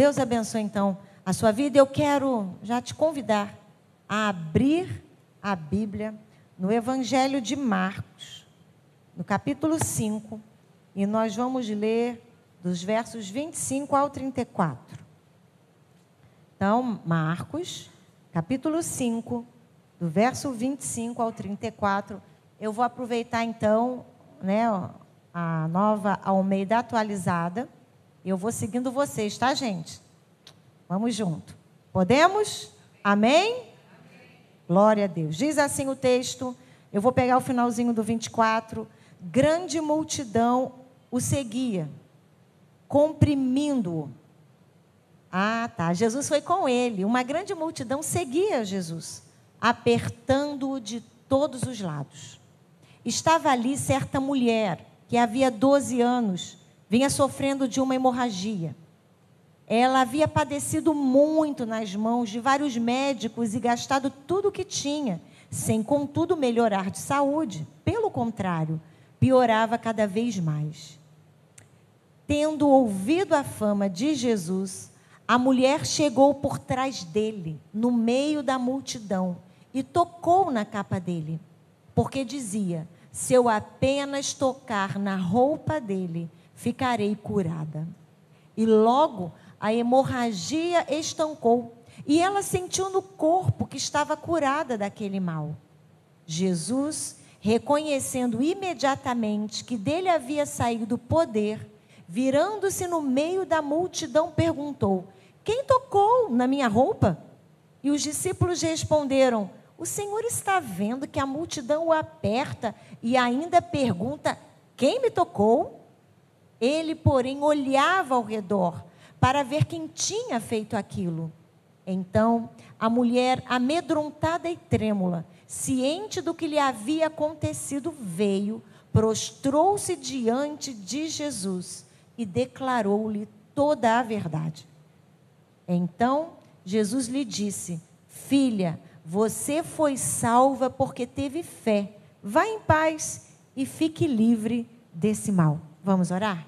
Deus abençoe então a sua vida. Eu quero já te convidar a abrir a Bíblia no Evangelho de Marcos, no capítulo 5, e nós vamos ler dos versos 25 ao 34. Então, Marcos, capítulo 5, do verso 25 ao 34. Eu vou aproveitar então, né, a nova Almeida atualizada. Eu vou seguindo vocês, tá, gente? Vamos junto. Podemos? Amém? Glória a Deus. Diz assim o texto, eu vou pegar o finalzinho do 24. Grande multidão o seguia, comprimindo-o. Ah, tá. Jesus foi com ele. Uma grande multidão seguia Jesus, apertando-o de todos os lados. Estava ali certa mulher que havia 12 anos vinha sofrendo de uma hemorragia. Ela havia padecido muito nas mãos de vários médicos e gastado tudo o que tinha, sem contudo melhorar de saúde. Pelo contrário, piorava cada vez mais. Tendo ouvido a fama de Jesus, a mulher chegou por trás dele, no meio da multidão, e tocou na capa dele, porque dizia: Se eu apenas tocar na roupa dele, ficarei curada. E logo a hemorragia estancou e ela sentiu no corpo que estava curada daquele mal. Jesus, reconhecendo imediatamente que dele havia saído poder, virando-se no meio da multidão, perguntou: Quem tocou na minha roupa? E os discípulos responderam: O Senhor está vendo que a multidão o aperta e ainda pergunta: Quem me tocou? Ele, porém, olhava ao redor para ver quem tinha feito aquilo. Então, a mulher, amedrontada e trêmula, ciente do que lhe havia acontecido, veio, prostrou-se diante de Jesus e declarou-lhe toda a verdade. Então, Jesus lhe disse: Filha, você foi salva porque teve fé. Vá em paz e fique livre desse mal. Vamos orar?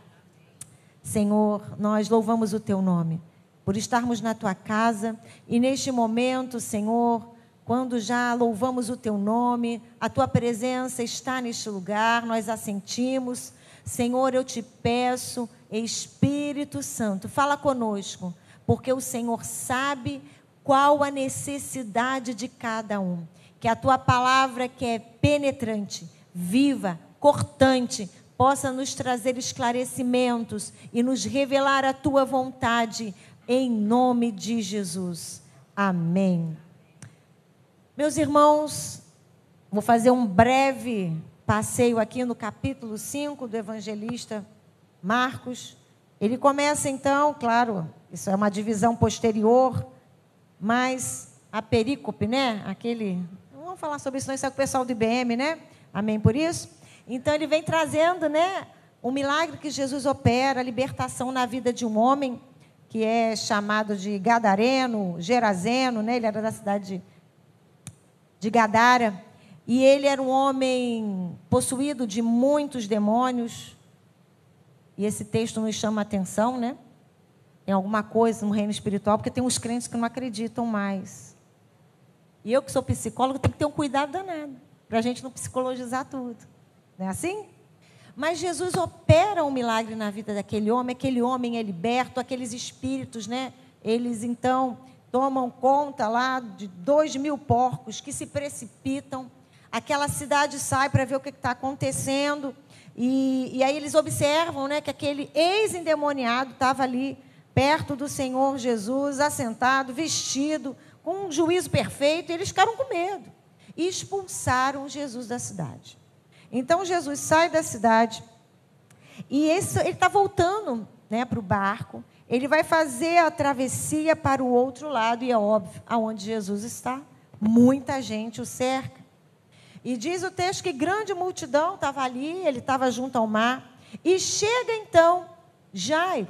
Senhor, nós louvamos o teu nome por estarmos na tua casa e neste momento, Senhor, quando já louvamos o teu nome, a tua presença está neste lugar, nós a sentimos. Senhor, eu te peço, Espírito Santo, fala conosco, porque o Senhor sabe qual a necessidade de cada um. Que a tua palavra, que é penetrante, viva, cortante, possa nos trazer esclarecimentos e nos revelar a tua vontade, em nome de Jesus. Amém. Meus irmãos, vou fazer um breve passeio aqui no capítulo 5 do evangelista Marcos. Ele começa então, claro, isso é uma divisão posterior, mas a perícope, né? Aquele. Vamos falar sobre isso, não, isso é o pessoal do IBM, né? Amém por isso? Então ele vem trazendo, né, o milagre que Jesus opera, a libertação na vida de um homem que é chamado de Gadareno, Gerazeno, né? Ele era da cidade de Gadara, e ele era um homem possuído de muitos demônios. E esse texto nos chama a atenção, né? Tem alguma coisa no reino espiritual, porque tem uns crentes que não acreditam mais. E eu que sou psicólogo, tenho que ter um cuidado danado, para a gente não psicologizar tudo. Não é assim? Mas Jesus opera um milagre na vida daquele homem, aquele homem é liberto, aqueles espíritos, né? Eles então tomam conta lá de dois mil porcos que se precipitam. Aquela cidade sai para ver o que está acontecendo. E, e, aí eles observam né, que aquele ex-endemoniado estava ali perto do Senhor Jesus, assentado, vestido, com um juízo perfeito, e eles ficaram com medo. E expulsaram Jesus da cidade. Então Jesus sai da cidade e esse, ele está voltando né, para o barco. Ele vai fazer a travessia para o outro lado, e é óbvio, aonde Jesus está, muita gente o cerca. E diz o texto que grande multidão estava ali, ele estava junto ao mar. E chega então Jairo.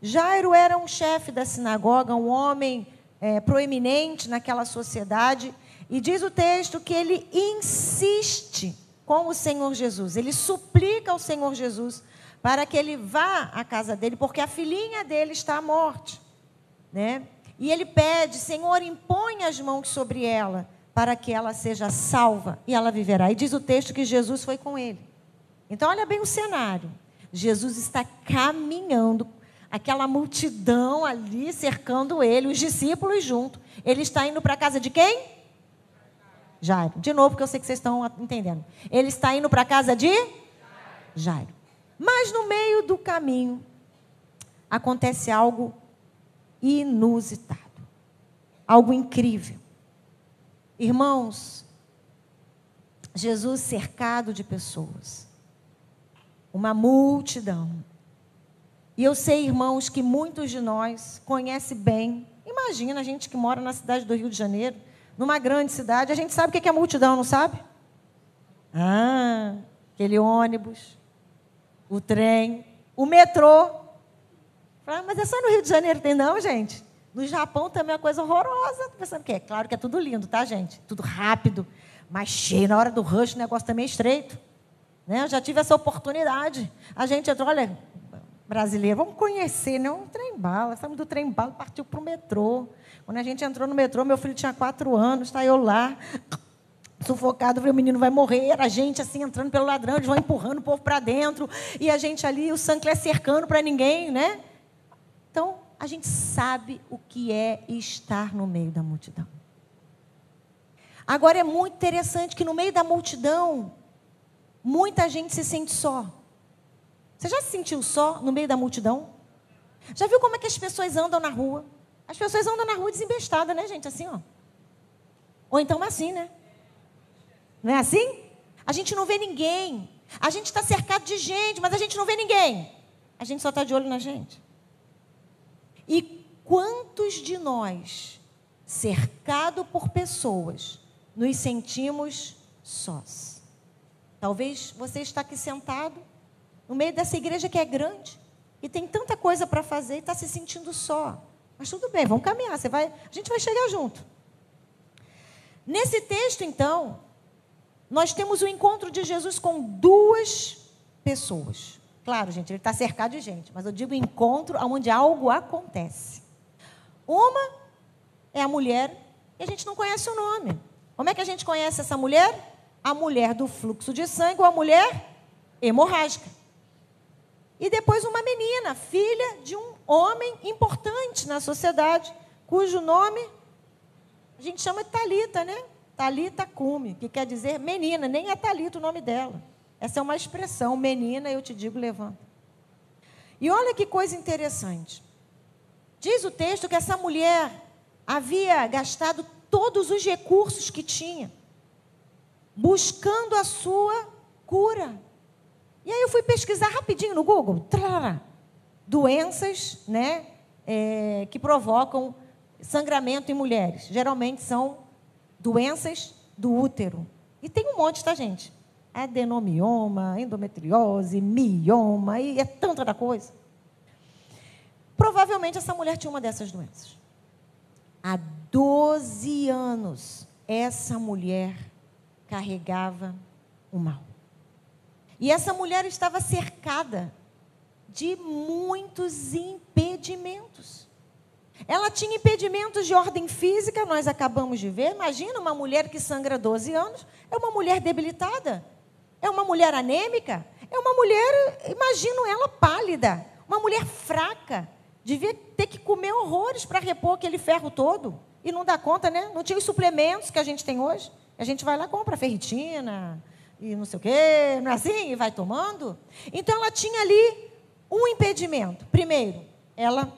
Jairo era um chefe da sinagoga, um homem é, proeminente naquela sociedade. E diz o texto que ele insiste com o Senhor Jesus. Ele suplica ao Senhor Jesus para que ele vá à casa dele, porque a filhinha dele está à morte. Né? E ele pede, Senhor, impõe as mãos sobre ela, para que ela seja salva e ela viverá. E diz o texto que Jesus foi com ele. Então, olha bem o cenário. Jesus está caminhando, aquela multidão ali cercando ele, os discípulos junto. Ele está indo para a casa de quem? Jairo. De novo, porque eu sei que vocês estão entendendo. Ele está indo para a casa de Jairo. Mas no meio do caminho acontece algo inusitado, algo incrível. Irmãos, Jesus cercado de pessoas, uma multidão. E eu sei, irmãos, que muitos de nós conhecem bem. Imagina a gente que mora na cidade do Rio de Janeiro, numa grande cidade, a gente sabe o que é multidão, não sabe? Ah, aquele ônibus, o trem, o metrô. Ah, mas é só no Rio de Janeiro tem não, gente? No Japão também é uma coisa horrorosa. Estou pensando que é claro que é tudo lindo, tá, gente? Tudo rápido, mas cheio. Na hora do rush o negócio também é estreito. Né? Eu já tive essa oportunidade. A gente entrou, olha, brasileiro, vamos conhecer, né? Um trem-bala. Saímos do trem-bala, partiu para o metrô. Quando a gente entrou no metrô, meu filho tinha quatro anos, está eu lá, sufocado, o menino vai morrer, a gente assim entrando pelo ladrão, eles vão empurrando o povo para dentro, e a gente ali, o Sancler cercando para ninguém, né? Então, a gente sabe o que é estar no meio da multidão. Agora é muito interessante que no meio da multidão, muita gente se sente só. Você já se sentiu só no meio da multidão? Já viu como é que as pessoas andam na rua? As pessoas andam na rua desembestadas, né, gente? Assim, ó. Ou então assim, né? Não é assim? A gente não vê ninguém. A gente está cercado de gente, mas a gente não vê ninguém. A gente só está de olho na gente. E quantos de nós, cercado por pessoas, nos sentimos sós? Talvez você está aqui sentado, no meio dessa igreja que é grande, e tem tanta coisa para fazer e está se sentindo só. Mas tudo bem, vamos caminhar, você vai, a gente vai chegar junto. Nesse texto, então, nós temos o encontro de Jesus com duas pessoas. Claro, gente, ele está cercado de gente, mas eu digo encontro onde algo acontece. Uma é a mulher e a gente não conhece o nome. Como é que a gente conhece essa mulher? A mulher do fluxo de sangue ou a mulher hemorrágica. E depois uma menina, filha de um homem importante na sociedade, cujo nome a gente chama de Talita, né? Talita cume, que quer dizer menina, nem é Talita o nome dela. Essa é uma expressão, menina, eu te digo, levanta. E olha que coisa interessante. Diz o texto que essa mulher havia gastado todos os recursos que tinha, buscando a sua cura. E aí eu fui pesquisar rapidinho no Google. Trará, doenças né, é, que provocam sangramento em mulheres. Geralmente são doenças do útero. E tem um monte, tá, gente? Adenomioma, endometriose, mioma, e é tanta coisa. Provavelmente essa mulher tinha uma dessas doenças. Há 12 anos, essa mulher carregava o mal. E essa mulher estava cercada de muitos impedimentos. Ela tinha impedimentos de ordem física, nós acabamos de ver. Imagina uma mulher que sangra 12 anos, é uma mulher debilitada, é uma mulher anêmica, é uma mulher, imagino ela pálida, uma mulher fraca, devia ter que comer horrores para repor aquele ferro todo. E não dá conta, né? Não tinha os suplementos que a gente tem hoje. A gente vai lá compra ferritina e não sei o quê, não é assim? E vai tomando. Então ela tinha ali um impedimento. Primeiro, ela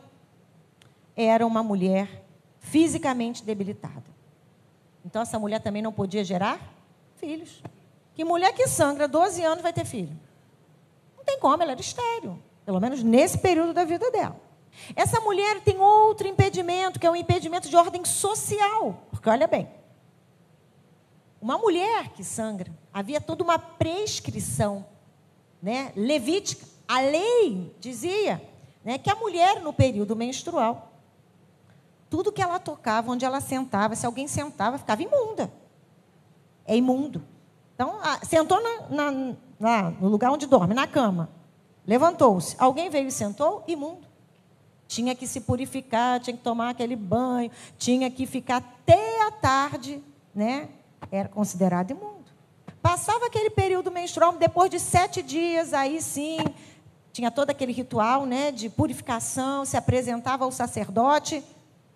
era uma mulher fisicamente debilitada. Então, essa mulher também não podia gerar filhos. Que mulher que sangra 12 anos vai ter filho? Não tem como, ela era estéreo. Pelo menos nesse período da vida dela. Essa mulher tem outro impedimento, que é um impedimento de ordem social. Porque olha bem, uma mulher que sangra, havia toda uma prescrição né, levítica a lei dizia né, que a mulher, no período menstrual, tudo que ela tocava, onde ela sentava, se alguém sentava, ficava imunda. É imundo. Então, a, sentou na, na, na, no lugar onde dorme, na cama. Levantou-se. Alguém veio e sentou? Imundo. Tinha que se purificar, tinha que tomar aquele banho, tinha que ficar até a tarde, né? Era considerado imundo. Passava aquele período menstrual, depois de sete dias, aí sim, tinha todo aquele ritual né, de purificação, se apresentava ao sacerdote,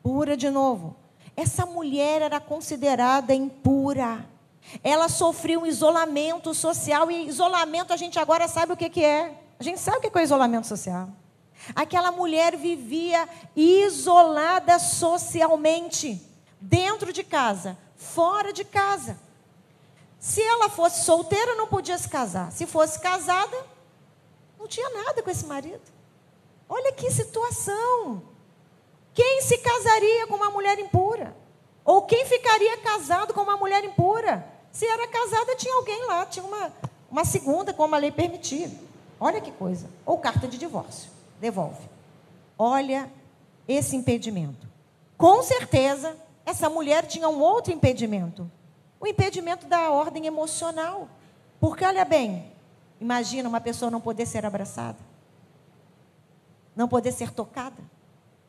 pura de novo. Essa mulher era considerada impura. Ela sofreu um isolamento social, e isolamento a gente agora sabe o que, que é. A gente sabe o que é o isolamento social. Aquela mulher vivia isolada socialmente, dentro de casa, fora de casa. Se ela fosse solteira, não podia se casar. Se fosse casada, não tinha nada com esse marido. Olha que situação. Quem se casaria com uma mulher impura? Ou quem ficaria casado com uma mulher impura? Se era casada, tinha alguém lá, tinha uma, uma segunda, como a lei permitia. Olha que coisa. Ou carta de divórcio. Devolve. Olha esse impedimento. Com certeza, essa mulher tinha um outro impedimento. O impedimento da ordem emocional. Porque, olha bem, imagina uma pessoa não poder ser abraçada, não poder ser tocada.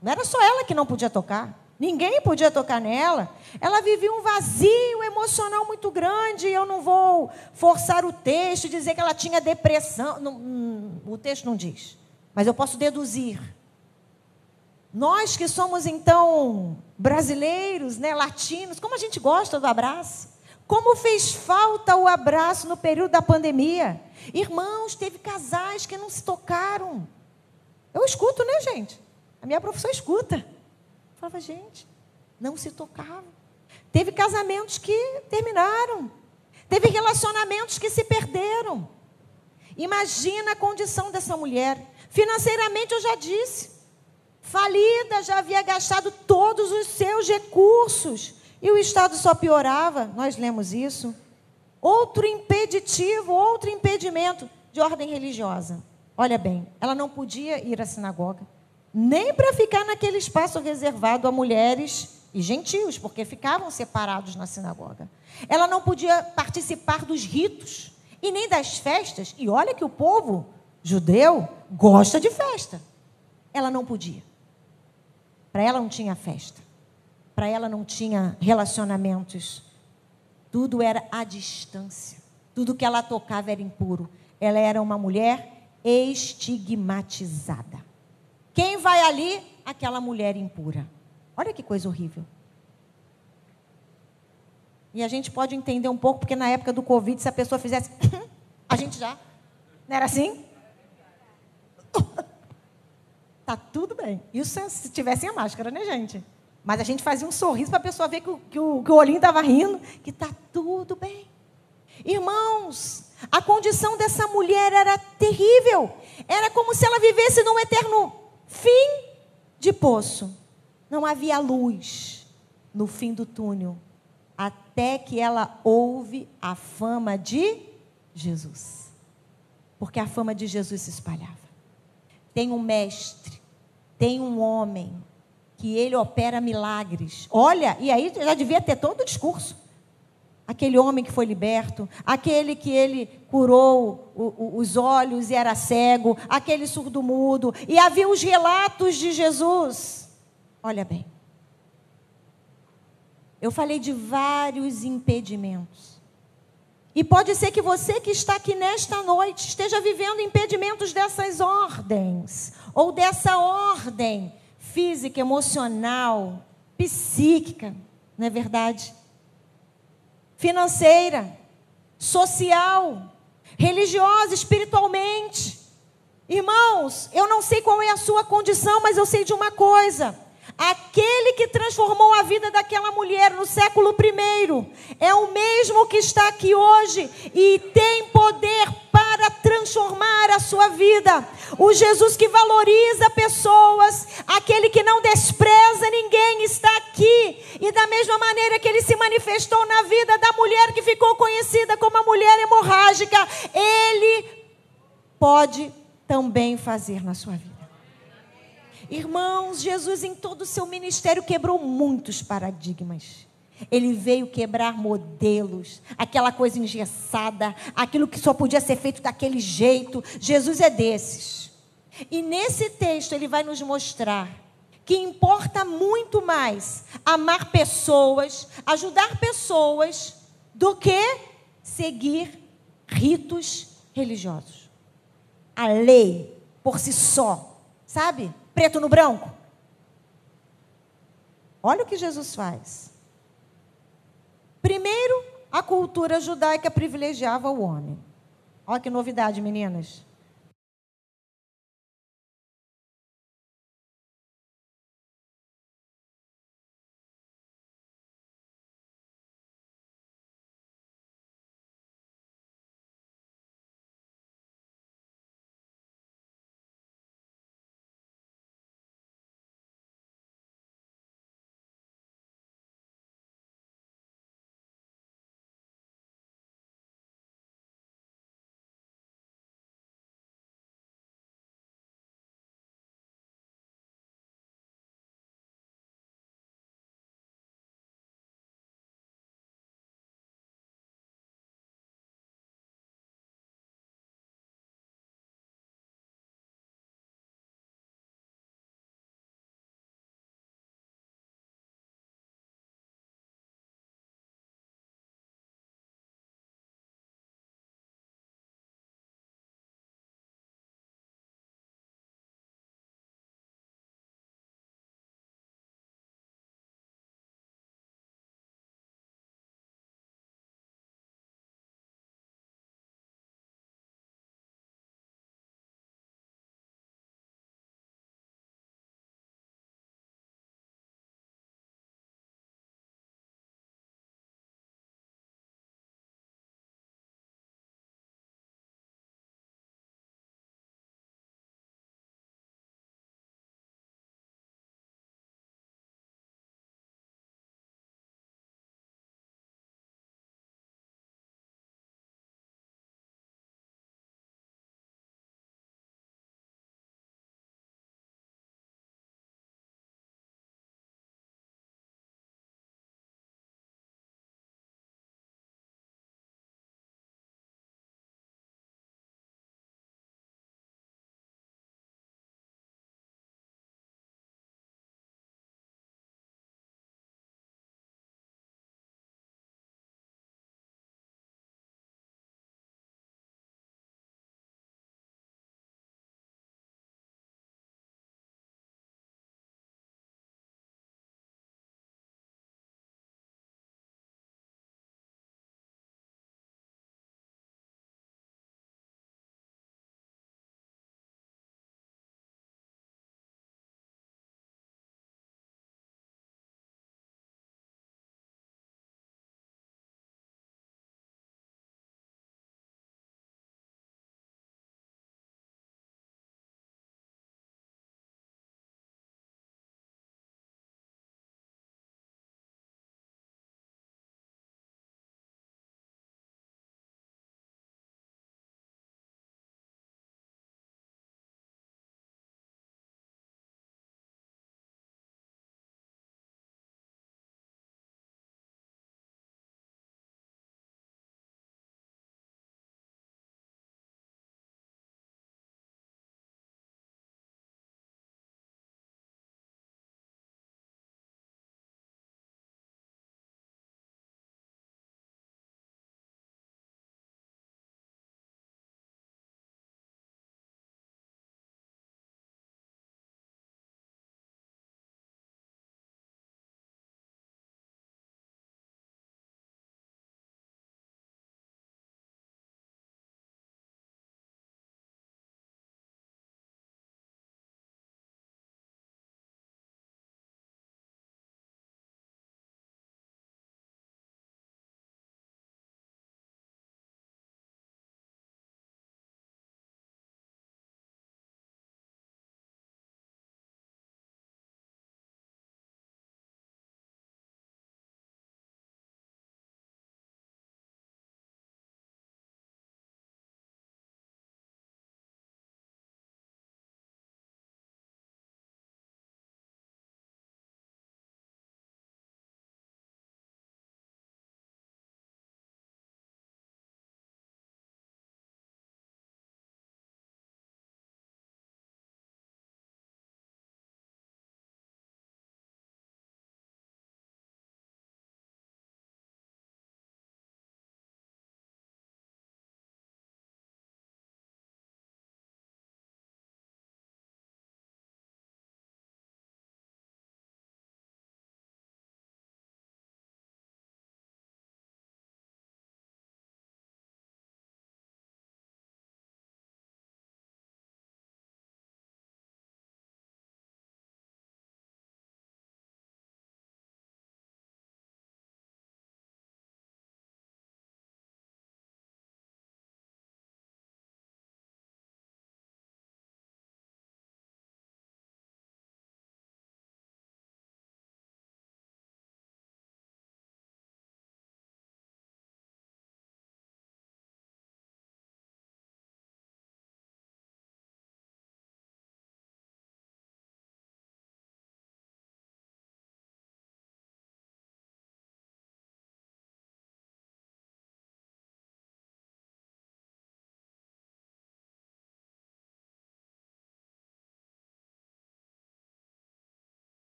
Não era só ela que não podia tocar. Ninguém podia tocar nela. Ela vivia um vazio emocional muito grande. Eu não vou forçar o texto, dizer que ela tinha depressão. Não, hum, o texto não diz. Mas eu posso deduzir. Nós que somos, então, brasileiros, né, latinos, como a gente gosta do abraço. Como fez falta o abraço no período da pandemia. Irmãos, teve casais que não se tocaram. Eu escuto, né, gente? A minha professora escuta. Eu falava, gente, não se tocavam. Teve casamentos que terminaram. Teve relacionamentos que se perderam. Imagina a condição dessa mulher. Financeiramente, eu já disse. Falida, já havia gastado todos os seus recursos. E o Estado só piorava, nós lemos isso. Outro impeditivo, outro impedimento de ordem religiosa. Olha bem, ela não podia ir à sinagoga, nem para ficar naquele espaço reservado a mulheres e gentios, porque ficavam separados na sinagoga. Ela não podia participar dos ritos e nem das festas. E olha que o povo judeu gosta de festa. Ela não podia. Para ela não tinha festa. Para ela não tinha relacionamentos. Tudo era à distância. Tudo que ela tocava era impuro. Ela era uma mulher estigmatizada. Quem vai ali? Aquela mulher impura. Olha que coisa horrível. E a gente pode entender um pouco, porque na época do Covid, se a pessoa fizesse. a gente já. Não era assim? Tá tudo bem. Isso se tivessem a máscara, né, gente? Mas a gente fazia um sorriso para a pessoa ver que o, que o, que o olhinho estava rindo, que está tudo bem. Irmãos, a condição dessa mulher era terrível. Era como se ela vivesse num eterno fim de poço. Não havia luz no fim do túnel. Até que ela ouve a fama de Jesus. Porque a fama de Jesus se espalhava. Tem um mestre, tem um homem, que ele opera milagres. Olha, e aí já devia ter todo o discurso. Aquele homem que foi liberto, aquele que ele curou o, o, os olhos e era cego, aquele surdo-mudo, e havia os relatos de Jesus. Olha bem, eu falei de vários impedimentos. E pode ser que você que está aqui nesta noite esteja vivendo impedimentos dessas ordens, ou dessa ordem física, emocional, psíquica, não é verdade? Financeira, social, religiosa, espiritualmente. Irmãos, eu não sei qual é a sua condição, mas eu sei de uma coisa. Aquele que transformou a vida daquela mulher no século I é o mesmo que está aqui hoje e tem poder para transformar a sua vida. O Jesus que valoriza pessoas, aquele que não despreza ninguém, está aqui. E da mesma maneira que ele se manifestou na vida da mulher que ficou conhecida como a mulher hemorrágica, ele pode também fazer na sua vida. Irmãos, Jesus em todo o seu ministério quebrou muitos paradigmas. Ele veio quebrar modelos, aquela coisa engessada, aquilo que só podia ser feito daquele jeito. Jesus é desses. E nesse texto ele vai nos mostrar que importa muito mais amar pessoas, ajudar pessoas, do que seguir ritos religiosos. A lei por si só, sabe? Preto no branco. Olha o que Jesus faz. Primeiro, a cultura judaica privilegiava o homem. Olha que novidade, meninas.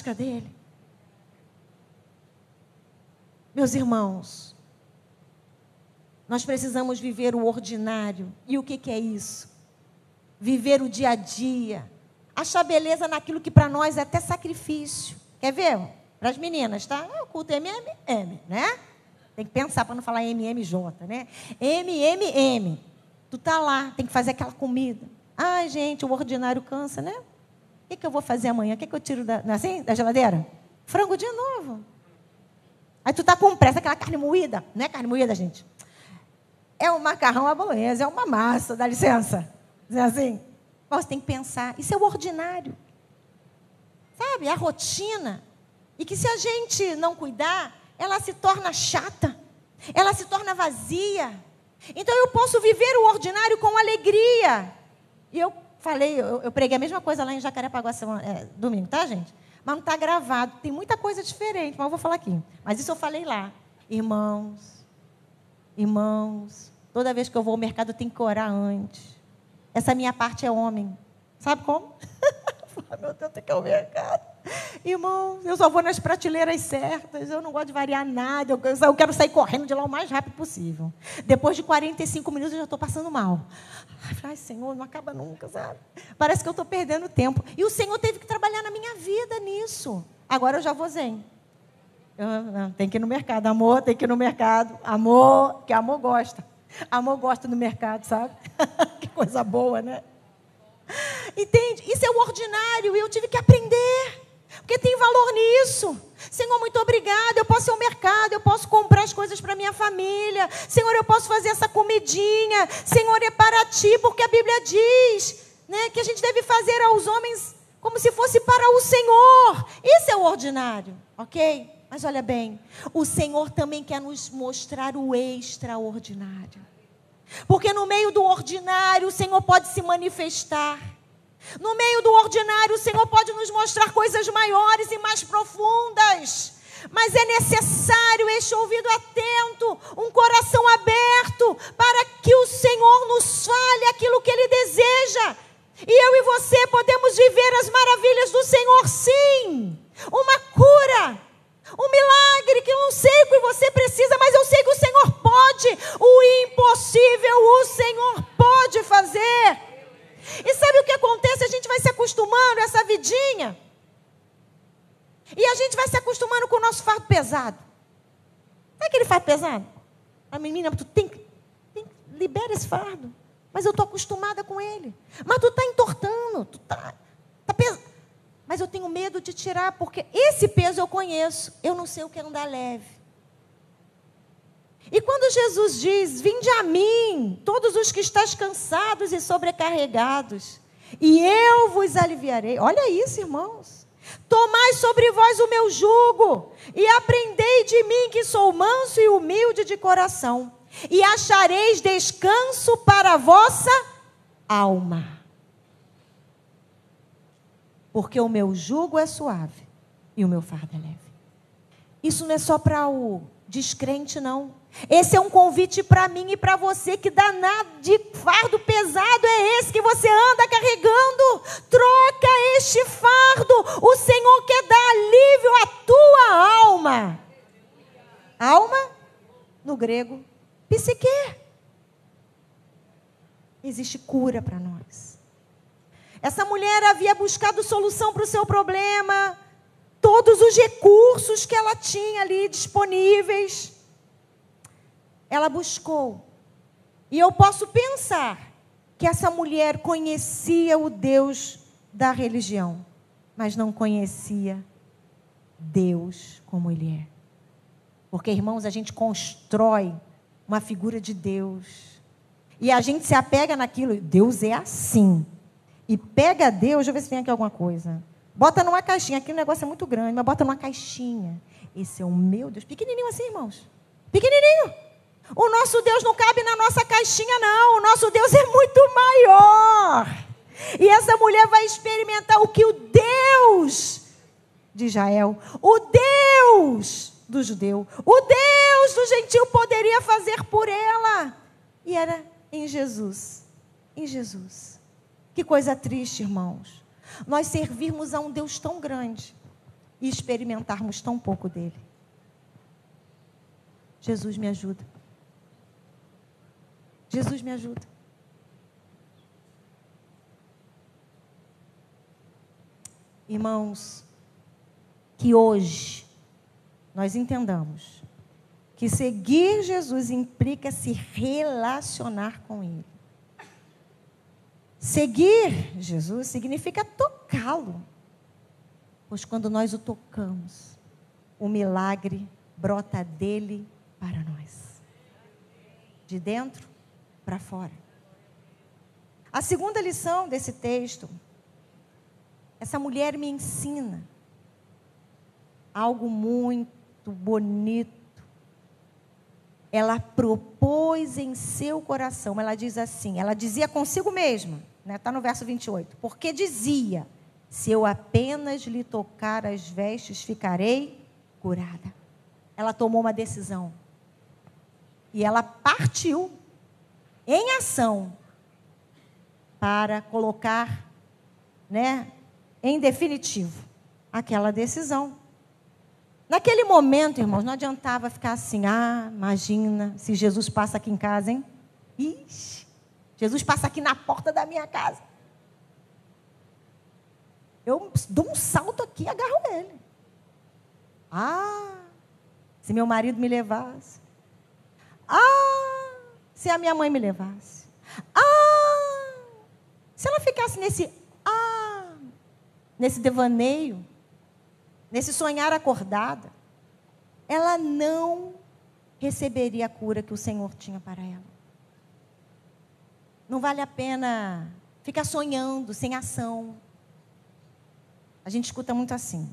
Busca dele. Meus irmãos, nós precisamos viver o ordinário. E o que, que é isso? Viver o dia a dia. Achar beleza naquilo que para nós é até sacrifício. Quer ver? Para as meninas, tá? É o culto MMM, né? Tem que pensar para não falar MMJ, né? MMM. Tu tá lá, tem que fazer aquela comida. Ai, gente, o ordinário cansa, né? Que, que eu vou fazer amanhã? O que, que eu tiro da, assim, da geladeira? Frango de novo. Aí tu tá com pressa, aquela carne moída. Não é carne moída, gente. É um macarrão à bolonhesa, é uma massa, dá licença. Dizer assim. Mas você tem que pensar, isso é o ordinário. Sabe? A rotina. E que se a gente não cuidar, ela se torna chata. Ela se torna vazia. Então eu posso viver o ordinário com alegria. E eu falei, eu, eu preguei a mesma coisa lá em Jacarepaguá é, domingo, tá, gente? Mas não está gravado. Tem muita coisa diferente, mas eu vou falar aqui. Mas isso eu falei lá. Irmãos, irmãos, toda vez que eu vou ao mercado eu tenho que orar antes. Essa minha parte é homem. Sabe como? Meu Deus, tem que ir ao mercado. Irmãos, eu só vou nas prateleiras certas, eu não gosto de variar nada, eu, eu quero sair correndo de lá o mais rápido possível. Depois de 45 minutos eu já estou passando mal. Ai, Senhor, não acaba nunca, sabe? Parece que eu estou perdendo tempo. E o Senhor teve que trabalhar na minha vida nisso. Agora eu já vou zen. Tem que ir no mercado, amor, tem que ir no mercado. Amor, que amor gosta. Amor gosta do mercado, sabe? que coisa boa, né? Entende? Isso é o ordinário e eu tive que aprender. Porque tem valor nisso. Senhor, muito obrigada. Eu posso ir ao mercado, eu posso comprar as coisas para minha família. Senhor, eu posso fazer essa comidinha. Senhor, é para ti, porque a Bíblia diz né, que a gente deve fazer aos homens como se fosse para o Senhor. Isso é o ordinário, ok? Mas olha bem, o Senhor também quer nos mostrar o extraordinário. Porque no meio do ordinário o Senhor pode se manifestar. No meio do ordinário, o Senhor pode nos mostrar coisas maiores e mais profundas. Mas é necessário este ouvido atento, um coração aberto, para que o Senhor nos fale aquilo que Ele deseja. E eu e você podemos viver as maravilhas do Senhor, sim. Uma cura, um milagre que eu não sei o que você precisa, mas eu sei que o Senhor pode. O impossível o Senhor pode fazer. E sabe o que acontece? A gente vai se acostumando a essa vidinha. E a gente vai se acostumando com o nosso fardo pesado. Sabe aquele fardo pesado? A menina, tu tem que. Libera esse fardo. Mas eu estou acostumada com ele. Mas tu está entortando. Tu tá, tá. Mas eu tenho medo de tirar, porque esse peso eu conheço. Eu não sei o que é andar leve. E quando Jesus diz: Vinde a mim, todos os que estáis cansados e sobrecarregados, e eu vos aliviarei. Olha isso, irmãos. Tomai sobre vós o meu jugo, e aprendei de mim, que sou manso e humilde de coração, e achareis descanso para a vossa alma. Porque o meu jugo é suave e o meu fardo é leve. Isso não é só para o descrente, não. Esse é um convite para mim e para você. Que danado de fardo pesado é esse que você anda carregando? Troca este fardo. O Senhor quer dar alívio à tua alma. Alma, no grego, psique. Existe cura para nós. Essa mulher havia buscado solução para o seu problema, todos os recursos que ela tinha ali disponíveis ela buscou. E eu posso pensar que essa mulher conhecia o Deus da religião, mas não conhecia Deus como Ele é. Porque, irmãos, a gente constrói uma figura de Deus. E a gente se apega naquilo. Deus é assim. E pega Deus, deixa eu ver se tem aqui alguma coisa. Bota numa caixinha. Aqui o negócio é muito grande, mas bota numa caixinha. Esse é o meu Deus. Pequenininho assim, irmãos. Pequenininho. O nosso Deus não cabe na nossa caixinha, não. O nosso Deus é muito maior. E essa mulher vai experimentar o que o Deus de Israel, o Deus do judeu, o Deus do gentil poderia fazer por ela. E era em Jesus. Em Jesus. Que coisa triste, irmãos. Nós servirmos a um Deus tão grande, e experimentarmos tão pouco dele. Jesus me ajuda. Jesus me ajuda. Irmãos, que hoje nós entendamos que seguir Jesus implica se relacionar com Ele. Seguir Jesus significa tocá-lo. Pois quando nós o tocamos, o milagre brota dele para nós. De dentro para fora. A segunda lição desse texto, essa mulher me ensina algo muito bonito. Ela propôs em seu coração, ela diz assim, ela dizia consigo mesma, está né? Tá no verso 28, porque dizia: Se eu apenas lhe tocar as vestes, ficarei curada. Ela tomou uma decisão. E ela partiu em ação para colocar, né, em definitivo aquela decisão. Naquele momento, irmãos, não adiantava ficar assim, ah, imagina se Jesus passa aqui em casa, hein? Ixi, Jesus passa aqui na porta da minha casa. Eu dou um salto aqui e agarro ele. Ah, se meu marido me levasse. Ah, se a minha mãe me levasse. Ah, se ela ficasse nesse ah, nesse devaneio, nesse sonhar acordada, ela não receberia a cura que o Senhor tinha para ela. Não vale a pena ficar sonhando sem ação. A gente escuta muito assim.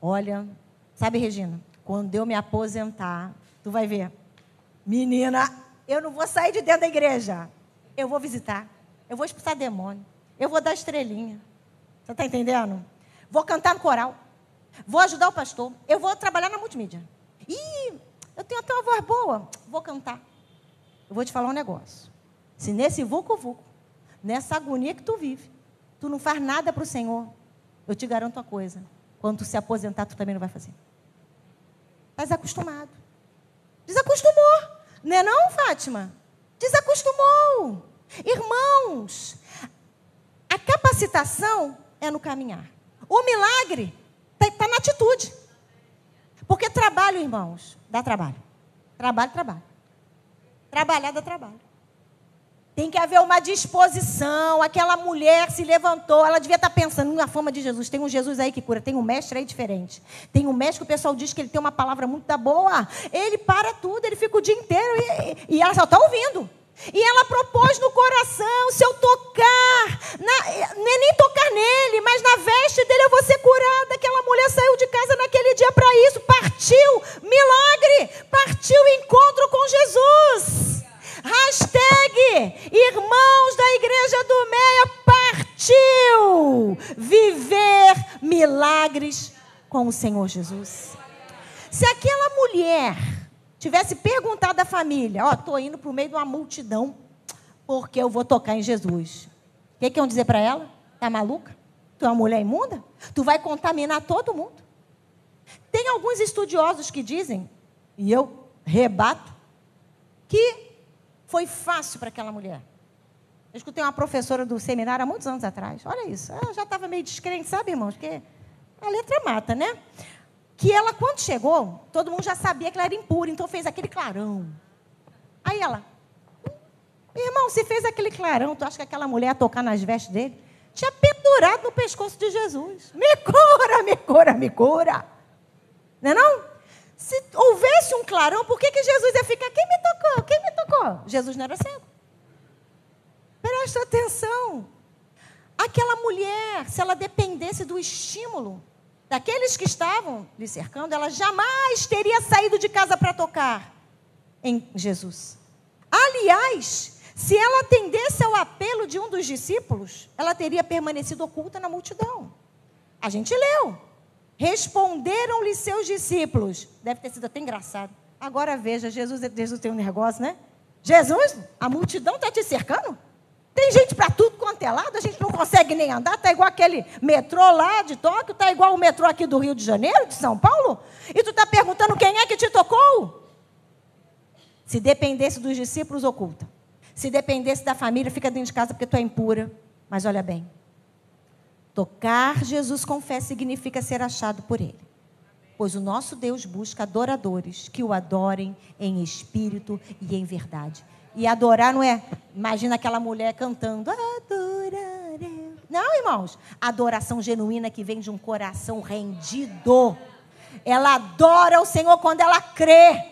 Olha, sabe, Regina, quando eu me aposentar, tu vai ver. Menina, eu não vou sair de dentro da igreja. Eu vou visitar. Eu vou expulsar demônio. Eu vou dar estrelinha. Você está entendendo? Vou cantar no coral. Vou ajudar o pastor. Eu vou trabalhar na multimídia. Ih, eu tenho até uma voz boa. Vou cantar. Eu vou te falar um negócio. Se nesse vucu-vucu, nessa agonia que tu vive, tu não faz nada para o Senhor, eu te garanto uma coisa. Quando tu se aposentar, tu também não vai fazer. Estás acostumado. Desacostumou. Não é não, Fátima? Desacostumou. Irmãos, a capacitação é no caminhar. O milagre está tá na atitude. Porque trabalho, irmãos, dá trabalho. Trabalho, trabalho. Trabalhar dá trabalho. Tem que haver uma disposição. Aquela mulher se levantou, ela devia estar pensando na fama de Jesus. Tem um Jesus aí que cura, tem um mestre aí diferente. Tem um mestre que o pessoal diz que ele tem uma palavra muito da boa. Ele para tudo, ele fica o dia inteiro e, e ela só está ouvindo. E ela propôs no coração: se eu tocar, na, nem tocar nele, mas na veste dele eu vou ser curada. Aquela mulher saiu de casa naquele dia para isso, partiu, milagre, partiu encontro com Jesus. Hashtag Irmãos da Igreja do Meia partiu viver milagres com o Senhor Jesus. Se aquela mulher tivesse perguntado à família, ó, oh, estou indo para o meio de uma multidão porque eu vou tocar em Jesus. O que, que iam dizer para ela? Tá maluca? Tu é uma mulher imunda? Tu vai contaminar todo mundo. Tem alguns estudiosos que dizem, e eu rebato, que foi fácil para aquela mulher. Eu escutei uma professora do seminário há muitos anos atrás. Olha isso. Ela já estava meio descrente, sabe, irmãos? Porque a letra mata, né? Que ela, quando chegou, todo mundo já sabia que ela era impura, então fez aquele clarão. Aí ela, irmão, se fez aquele clarão, tu acha que aquela mulher ia tocar nas vestes dele? Tinha pendurado no pescoço de Jesus. Me cura, me cura, me cura. Não é não? Se houvesse um clarão, por que, que Jesus ia ficar? Quem me tocou? Quem me tocou? Jesus não era cego. Presta atenção. Aquela mulher, se ela dependesse do estímulo daqueles que estavam lhe cercando, ela jamais teria saído de casa para tocar em Jesus. Aliás, se ela atendesse ao apelo de um dos discípulos, ela teria permanecido oculta na multidão. A gente leu. Responderam-lhe seus discípulos. Deve ter sido até engraçado. Agora veja, Jesus, Jesus tem um negócio, né? Jesus, a multidão está te cercando? Tem gente para tudo quanto é lado, a gente não consegue nem andar, está igual aquele metrô lá de Tóquio, está igual o metrô aqui do Rio de Janeiro, de São Paulo, e tu está perguntando quem é que te tocou? Se dependesse dos discípulos, oculta. Se dependesse da família, fica dentro de casa porque tu é impura. Mas olha bem, tocar Jesus com fé significa ser achado por Ele. Pois o nosso Deus busca adoradores que o adorem em espírito e em verdade. E adorar não é, imagina aquela mulher cantando, adorarei. Não, irmãos, adoração genuína que vem de um coração rendido. Ela adora o Senhor quando ela crê.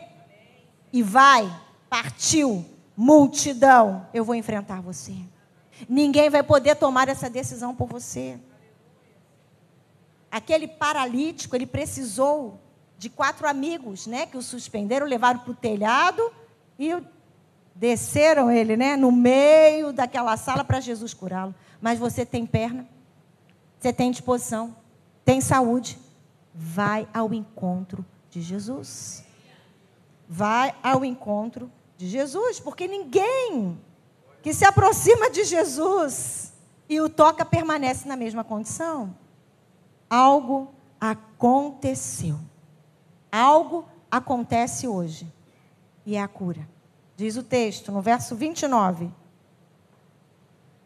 E vai, partiu, multidão, eu vou enfrentar você. Ninguém vai poder tomar essa decisão por você. Aquele paralítico, ele precisou de quatro amigos, né, que o suspenderam, levaram para o telhado e desceram ele, né, no meio daquela sala para Jesus curá-lo. Mas você tem perna, você tem disposição, tem saúde, vai ao encontro de Jesus. Vai ao encontro de Jesus, porque ninguém que se aproxima de Jesus e o toca permanece na mesma condição. Algo aconteceu. Algo acontece hoje. E é a cura. Diz o texto, no verso 29.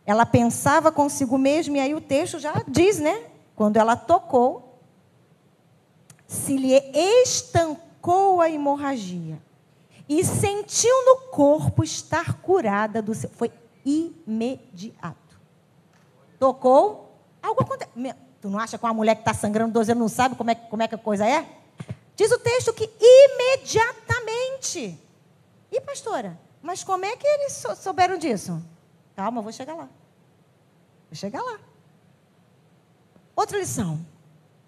Ela pensava consigo mesma, e aí o texto já diz, né? Quando ela tocou, se lhe estancou a hemorragia e sentiu no corpo estar curada do seu. Foi imediato. Tocou, algo aconteceu. Tu não acha que uma mulher que está sangrando 12 anos não sabe como é, como é que a coisa é? Diz o texto que imediatamente e pastora, mas como é que eles souberam disso? Calma, eu vou chegar lá. Vou chegar lá. Outra lição.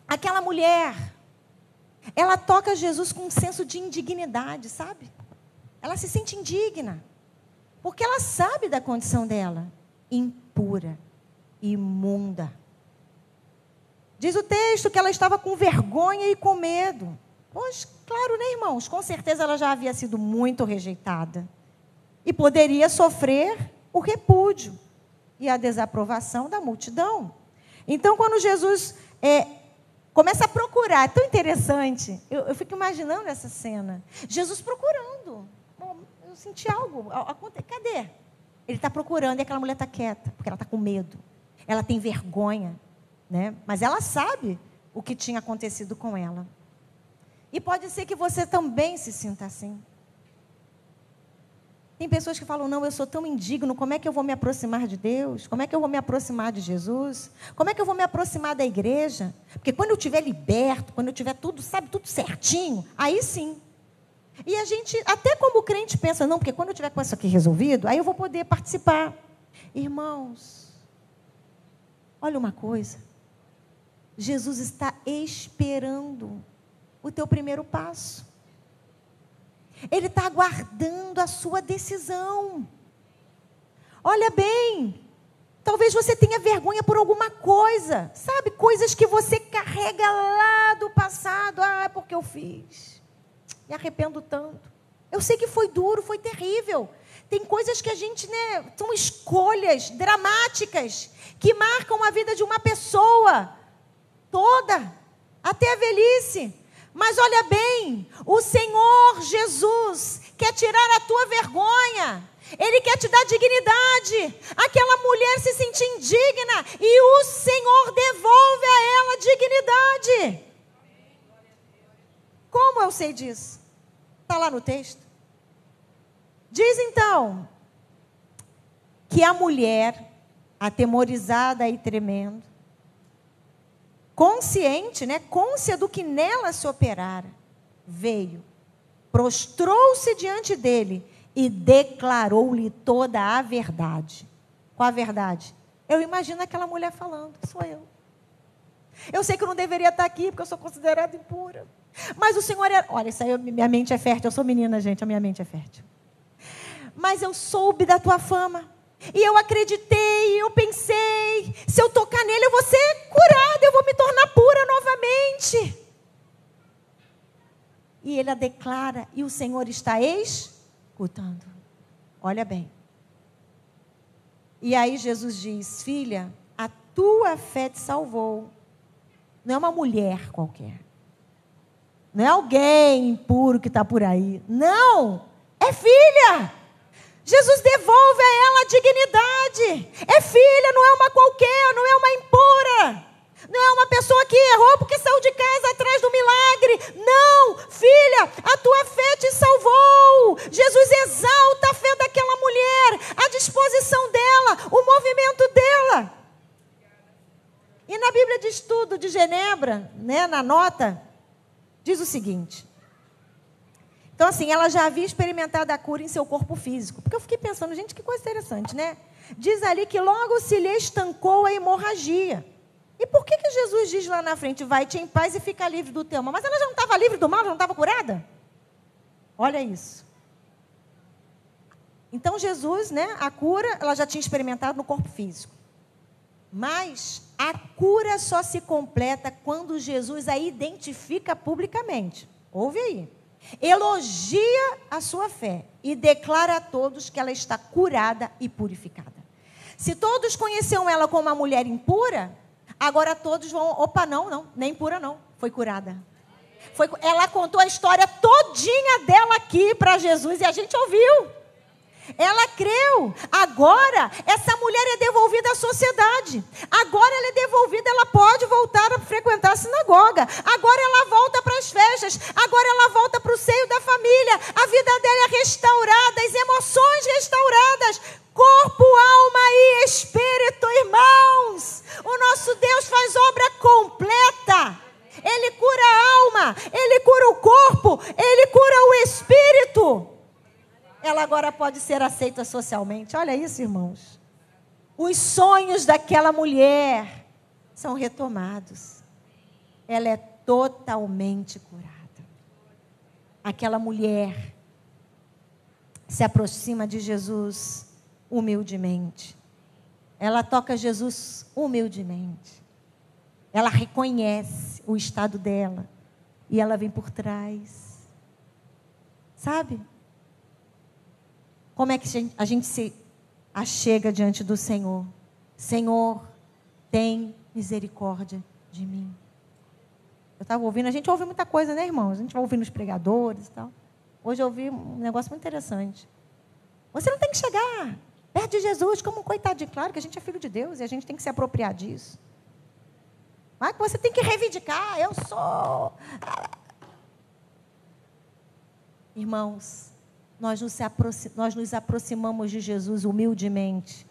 Aquela mulher, ela toca Jesus com um senso de indignidade, sabe? Ela se sente indigna. Porque ela sabe da condição dela. Impura, imunda. Diz o texto que ela estava com vergonha e com medo. Pois, claro, né, irmãos? Com certeza ela já havia sido muito rejeitada. E poderia sofrer o repúdio e a desaprovação da multidão. Então, quando Jesus é, começa a procurar, é tão interessante, eu, eu fico imaginando essa cena. Jesus procurando. Eu senti algo. Cadê? Ele está procurando e aquela mulher está quieta, porque ela está com medo. Ela tem vergonha. Né? Mas ela sabe o que tinha acontecido com ela. E pode ser que você também se sinta assim. Tem pessoas que falam: não, eu sou tão indigno, como é que eu vou me aproximar de Deus? Como é que eu vou me aproximar de Jesus? Como é que eu vou me aproximar da igreja? Porque quando eu estiver liberto, quando eu tiver tudo, sabe, tudo certinho, aí sim. E a gente, até como crente, pensa: não, porque quando eu tiver com isso aqui resolvido, aí eu vou poder participar. Irmãos, olha uma coisa. Jesus está esperando o teu primeiro passo. Ele está aguardando a sua decisão. Olha bem, talvez você tenha vergonha por alguma coisa, sabe? Coisas que você carrega lá do passado. Ah, é porque eu fiz. Me arrependo tanto. Eu sei que foi duro, foi terrível. Tem coisas que a gente, né, são escolhas dramáticas que marcam a vida de uma pessoa toda, até a velhice. Mas olha bem, o Senhor Jesus quer tirar a tua vergonha. Ele quer te dar dignidade. Aquela mulher se sentia indigna e o Senhor devolve a ela dignidade. Como eu sei disso? Está lá no texto. Diz então que a mulher, atemorizada e tremendo, consciente, né, côncia do que nela se operara, veio, prostrou-se diante dele e declarou-lhe toda a verdade. Qual a verdade? Eu imagino aquela mulher falando, sou eu. Eu sei que eu não deveria estar aqui porque eu sou considerada impura. Mas o Senhor é. Olha, isso aí, minha mente é fértil. Eu sou menina, gente, a minha mente é fértil. Mas eu soube da tua fama. E eu acreditei, eu pensei, se eu tocar nele eu vou ser curada, eu vou me tornar pura novamente. E ele a declara, e o Senhor está escutando. Olha bem. E aí Jesus diz: Filha, a tua fé te salvou. Não é uma mulher qualquer. Não é alguém impuro que está por aí. Não! É filha! Jesus devolve a ela a dignidade. É filha, não é uma qualquer, não é uma impura. Não é uma pessoa que errou porque saiu de casa atrás do milagre. Não, filha, a tua fé te salvou. Jesus exalta a fé daquela mulher, a disposição dela, o movimento dela. E na Bíblia de Estudo de Genebra, né, na nota, diz o seguinte: então, assim, ela já havia experimentado a cura em seu corpo físico. Porque eu fiquei pensando, gente, que coisa interessante, né? Diz ali que logo se lhe estancou a hemorragia. E por que, que Jesus diz lá na frente, vai-te em paz e fica livre do teu mal? Mas ela já não estava livre do mal, já não estava curada? Olha isso. Então, Jesus, né, a cura, ela já tinha experimentado no corpo físico. Mas a cura só se completa quando Jesus a identifica publicamente. Ouve aí elogia a sua fé e declara a todos que ela está curada e purificada. Se todos conheciam ela como uma mulher impura, agora todos vão, opa, não, não, nem impura não, foi curada. Foi, ela contou a história todinha dela aqui para Jesus e a gente ouviu. Ela creu. Agora, essa mulher é devolvida à sociedade. Agora ela é devolvida, ela pode voltar a frequentar a sinagoga. Agora ela volta para as festas. Agora ela volta para o seio da família. A vida dela é restaurada, as emoções restauradas. Corpo, alma e espírito, irmãos. O nosso Deus faz obra completa. Ele cura a alma, ele cura o corpo, ele cura o espírito ela agora pode ser aceita socialmente. Olha isso, irmãos. Os sonhos daquela mulher são retomados. Ela é totalmente curada. Aquela mulher se aproxima de Jesus humildemente. Ela toca Jesus humildemente. Ela reconhece o estado dela e ela vem por trás. Sabe? Como é que a gente se achega diante do Senhor? Senhor, tem misericórdia de mim. Eu estava ouvindo, a gente ouve muita coisa, né, irmãos? A gente vai ouvindo os pregadores e tal. Hoje eu ouvi um negócio muito interessante. Você não tem que chegar perto de Jesus como um coitadinho. Claro que a gente é filho de Deus e a gente tem que se apropriar disso. Mas você tem que reivindicar, eu sou. Irmãos, nós nos aproximamos de Jesus humildemente,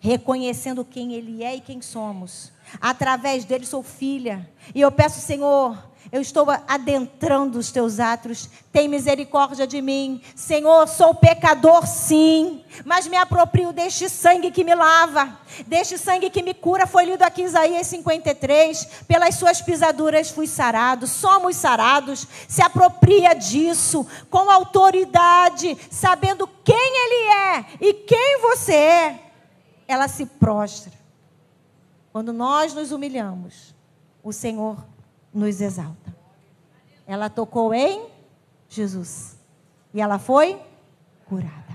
reconhecendo quem Ele é e quem somos. Através dele sou filha. E eu peço, Senhor, eu estou adentrando os teus atos. Tem misericórdia de mim. Senhor, sou pecador, sim. Mas me aproprio deste sangue que me lava. Deste sangue que me cura. Foi lido aqui em Isaías 53. Pelas suas pisaduras fui sarado. Somos sarados. Se apropria disso com autoridade, sabendo quem Ele é e quem você é. Ela se prostra. Quando nós nos humilhamos, o Senhor nos exalta. Ela tocou em Jesus e ela foi curada.